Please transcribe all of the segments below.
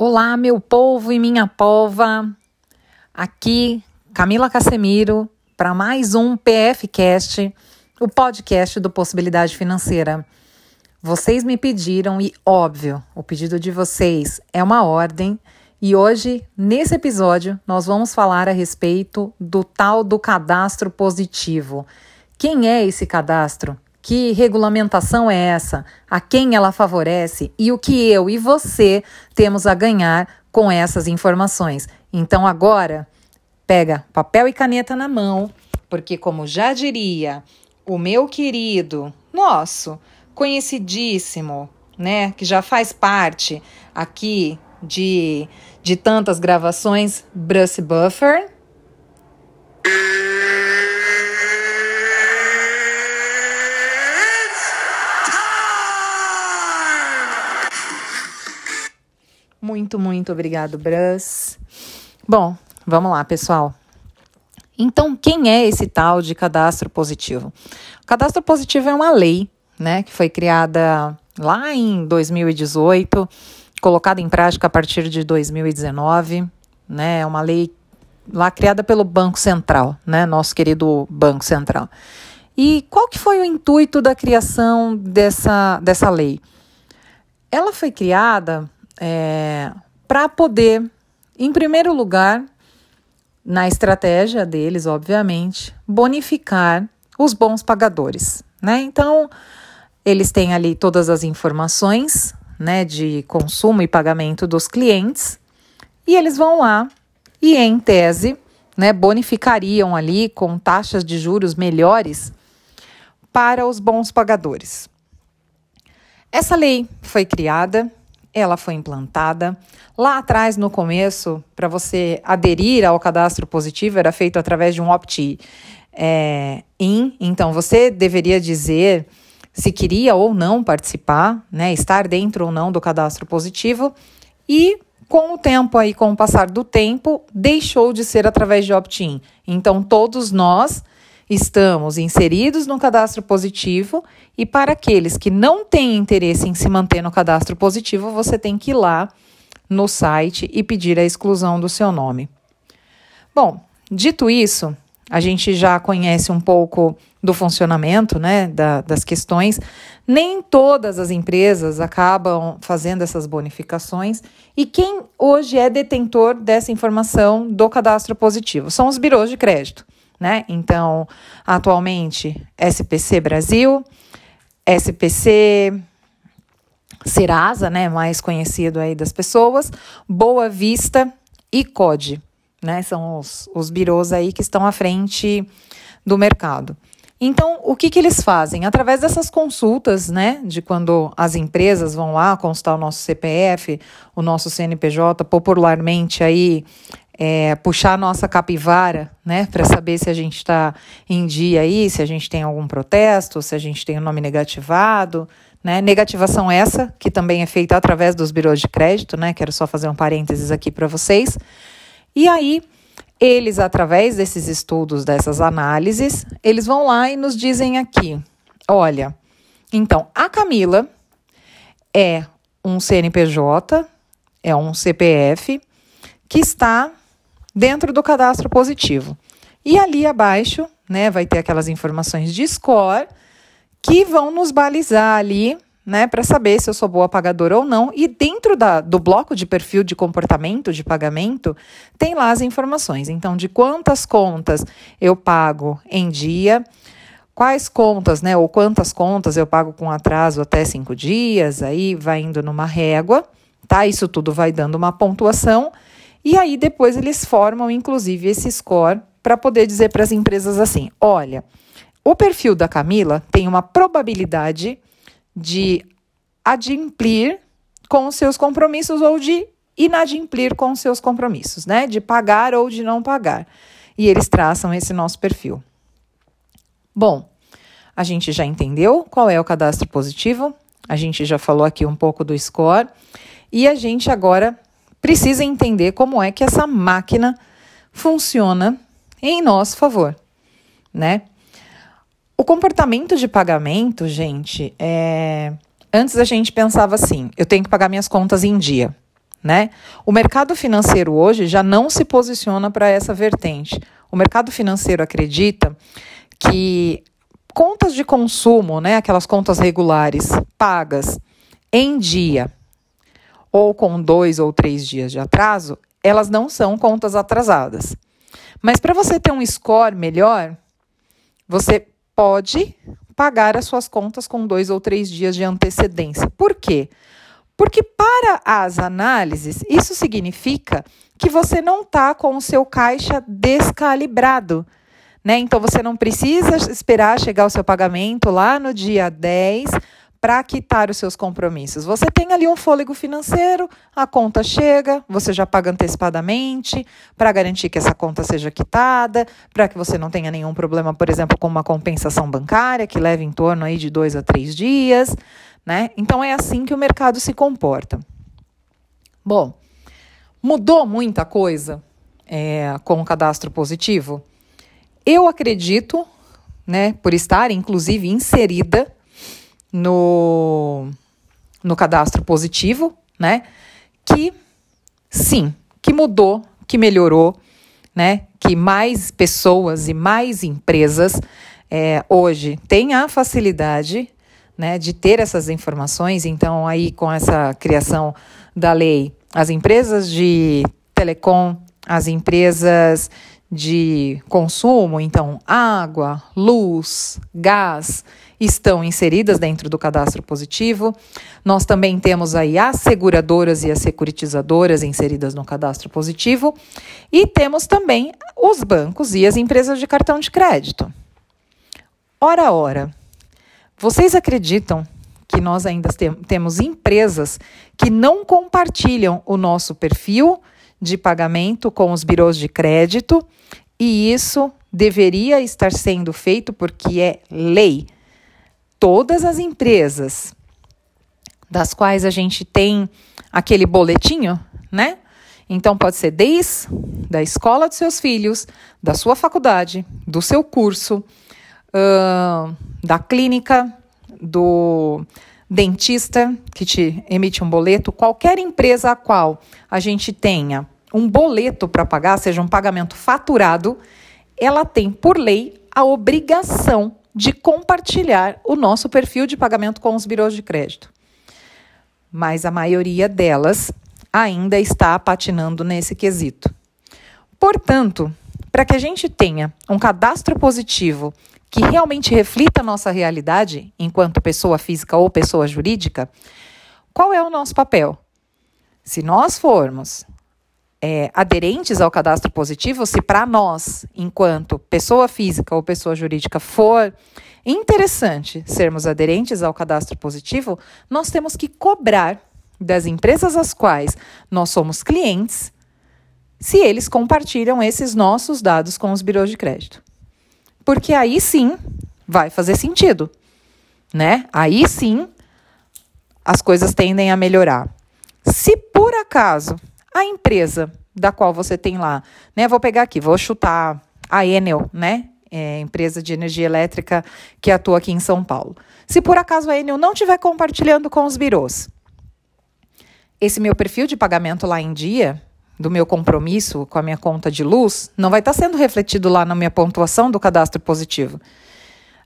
Olá, meu povo e minha polva. Aqui, Camila Casemiro, para mais um PFcast, o podcast do Possibilidade Financeira. Vocês me pediram e, óbvio, o pedido de vocês é uma ordem. E hoje, nesse episódio, nós vamos falar a respeito do tal do cadastro positivo. Quem é esse cadastro? Que regulamentação é essa? A quem ela favorece? E o que eu e você temos a ganhar com essas informações? Então agora, pega papel e caneta na mão, porque como já diria o meu querido, nosso, conhecidíssimo, né, que já faz parte aqui de, de tantas gravações, Bruce Buffer, Muito, muito obrigado, Brus. Bom, vamos lá, pessoal. Então, quem é esse tal de cadastro positivo? O cadastro positivo é uma lei, né, que foi criada lá em 2018, colocada em prática a partir de 2019, né? É uma lei lá criada pelo Banco Central, né, nosso querido Banco Central. E qual que foi o intuito da criação dessa, dessa lei? Ela foi criada é, para poder, em primeiro lugar, na estratégia deles, obviamente, bonificar os bons pagadores. Né? Então, eles têm ali todas as informações né, de consumo e pagamento dos clientes e eles vão lá e, em tese, né, bonificariam ali com taxas de juros melhores para os bons pagadores. Essa lei foi criada ela foi implantada. Lá atrás, no começo, para você aderir ao cadastro positivo, era feito através de um opt-in. É, então, você deveria dizer se queria ou não participar, né, estar dentro ou não do cadastro positivo. E com o tempo aí, com o passar do tempo, deixou de ser através de opt-in. Então, todos nós estamos inseridos no cadastro positivo e para aqueles que não têm interesse em se manter no cadastro positivo, você tem que ir lá no site e pedir a exclusão do seu nome. Bom, dito isso, a gente já conhece um pouco do funcionamento né, da, das questões. Nem todas as empresas acabam fazendo essas bonificações. E quem hoje é detentor dessa informação do cadastro positivo? São os birôs de crédito né? Então, atualmente, SPC Brasil, SPC Serasa, né, mais conhecido aí das pessoas, Boa Vista e COD, né? São os, os birôs aí que estão à frente do mercado. Então, o que, que eles fazem? Através dessas consultas, né, de quando as empresas vão lá constar o nosso CPF, o nosso CNPJ, popularmente aí é, puxar a nossa capivara, né, para saber se a gente está em dia aí, se a gente tem algum protesto, se a gente tem o nome negativado, né, negativação essa, que também é feita através dos birôs de crédito, né, quero só fazer um parênteses aqui para vocês. E aí, eles, através desses estudos, dessas análises, eles vão lá e nos dizem aqui, olha, então, a Camila é um CNPJ, é um CPF, que está dentro do cadastro positivo. E ali abaixo, né, vai ter aquelas informações de score que vão nos balizar ali, né, para saber se eu sou boa pagadora ou não. E dentro da, do bloco de perfil de comportamento de pagamento, tem lá as informações. Então, de quantas contas eu pago em dia, quais contas, né, ou quantas contas eu pago com atraso até cinco dias, aí vai indo numa régua, tá? Isso tudo vai dando uma pontuação e aí depois eles formam, inclusive, esse score para poder dizer para as empresas assim: olha, o perfil da Camila tem uma probabilidade de adimplir com os seus compromissos ou de inadimplir com os seus compromissos, né? De pagar ou de não pagar. E eles traçam esse nosso perfil. Bom, a gente já entendeu qual é o cadastro positivo, a gente já falou aqui um pouco do score e a gente agora precisa entender como é que essa máquina funciona em nosso favor, né? O comportamento de pagamento, gente, é... antes a gente pensava assim: eu tenho que pagar minhas contas em dia, né? O mercado financeiro hoje já não se posiciona para essa vertente. O mercado financeiro acredita que contas de consumo, né, aquelas contas regulares pagas em dia ou com dois ou três dias de atraso, elas não são contas atrasadas. Mas para você ter um score melhor, você pode pagar as suas contas com dois ou três dias de antecedência. Por quê? Porque para as análises, isso significa que você não está com o seu caixa descalibrado. Né? Então você não precisa esperar chegar o seu pagamento lá no dia 10 para quitar os seus compromissos. Você tem ali um fôlego financeiro, a conta chega, você já paga antecipadamente para garantir que essa conta seja quitada, para que você não tenha nenhum problema, por exemplo, com uma compensação bancária que leva em torno aí de dois a três dias, né? Então é assim que o mercado se comporta. Bom, mudou muita coisa é, com o cadastro positivo. Eu acredito, né, por estar inclusive inserida no, no cadastro positivo, né? Que sim, que mudou, que melhorou, né? Que mais pessoas e mais empresas é, hoje têm a facilidade né, de ter essas informações. Então, aí com essa criação da lei, as empresas de telecom, as empresas de consumo, então água, luz, gás, estão inseridas dentro do cadastro positivo. Nós também temos aí as seguradoras e as securitizadoras inseridas no cadastro positivo. E temos também os bancos e as empresas de cartão de crédito. Ora, ora, vocês acreditam que nós ainda tem, temos empresas que não compartilham o nosso perfil de pagamento com os birôs de crédito e isso deveria estar sendo feito porque é lei todas as empresas das quais a gente tem aquele boletinho, né? Então pode ser desde da escola dos seus filhos, da sua faculdade, do seu curso, uh, da clínica, do dentista que te emite um boleto, qualquer empresa a qual a gente tenha um boleto para pagar, seja um pagamento faturado, ela tem por lei a obrigação de compartilhar o nosso perfil de pagamento com os birôs de crédito. Mas a maioria delas ainda está patinando nesse quesito. Portanto, para que a gente tenha um cadastro positivo que realmente reflita a nossa realidade enquanto pessoa física ou pessoa jurídica, qual é o nosso papel? Se nós formos é, aderentes ao cadastro positivo, se para nós, enquanto pessoa física ou pessoa jurídica, for interessante sermos aderentes ao cadastro positivo, nós temos que cobrar das empresas às quais nós somos clientes se eles compartilham esses nossos dados com os birôs de crédito. Porque aí sim vai fazer sentido, né? Aí sim as coisas tendem a melhorar. Se por acaso a empresa da qual você tem lá, né? Vou pegar aqui, vou chutar a Enel, né? É, empresa de energia elétrica que atua aqui em São Paulo. Se por acaso a Enel não estiver compartilhando com os birôs, esse meu perfil de pagamento lá em dia, do meu compromisso com a minha conta de luz, não vai estar sendo refletido lá na minha pontuação do cadastro positivo.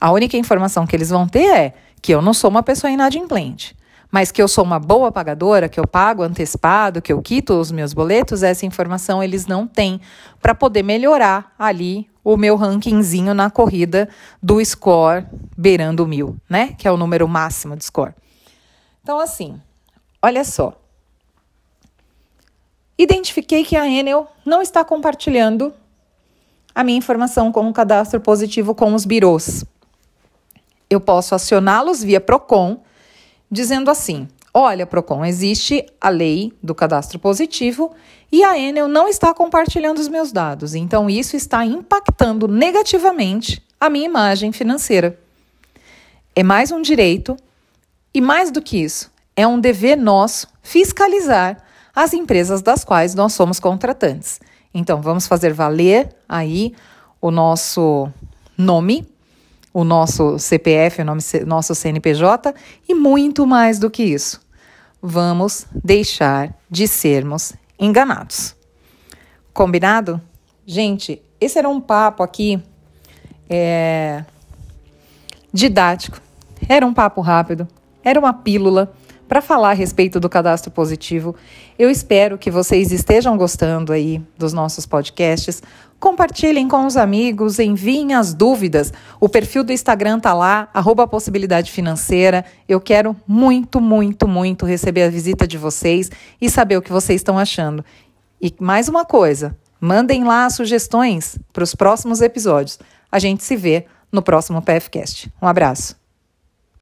A única informação que eles vão ter é que eu não sou uma pessoa inadimplente mas que eu sou uma boa pagadora, que eu pago antecipado, que eu quito os meus boletos, essa informação eles não têm para poder melhorar ali o meu rankingzinho na corrida do score beirando mil, né? Que é o número máximo de score. Então, assim, olha só. Identifiquei que a Enel não está compartilhando a minha informação com o cadastro positivo com os birôs. Eu posso acioná-los via PROCON dizendo assim: Olha, Procon, existe a lei do cadastro positivo e a Enel não está compartilhando os meus dados. Então, isso está impactando negativamente a minha imagem financeira. É mais um direito e, mais do que isso, é um dever nosso fiscalizar as empresas das quais nós somos contratantes. Então, vamos fazer valer aí o nosso nome o nosso CPF, o nome, nosso CNPJ e muito mais do que isso. vamos deixar de sermos enganados. Combinado? Gente, esse era um papo aqui é, didático, era um papo rápido, era uma pílula para falar a respeito do cadastro positivo. Eu espero que vocês estejam gostando aí dos nossos podcasts. Compartilhem com os amigos, enviem as dúvidas. O perfil do Instagram tá lá, arroba possibilidade financeira. Eu quero muito, muito, muito receber a visita de vocês e saber o que vocês estão achando. E mais uma coisa, mandem lá sugestões para os próximos episódios. A gente se vê no próximo PFcast. Um abraço.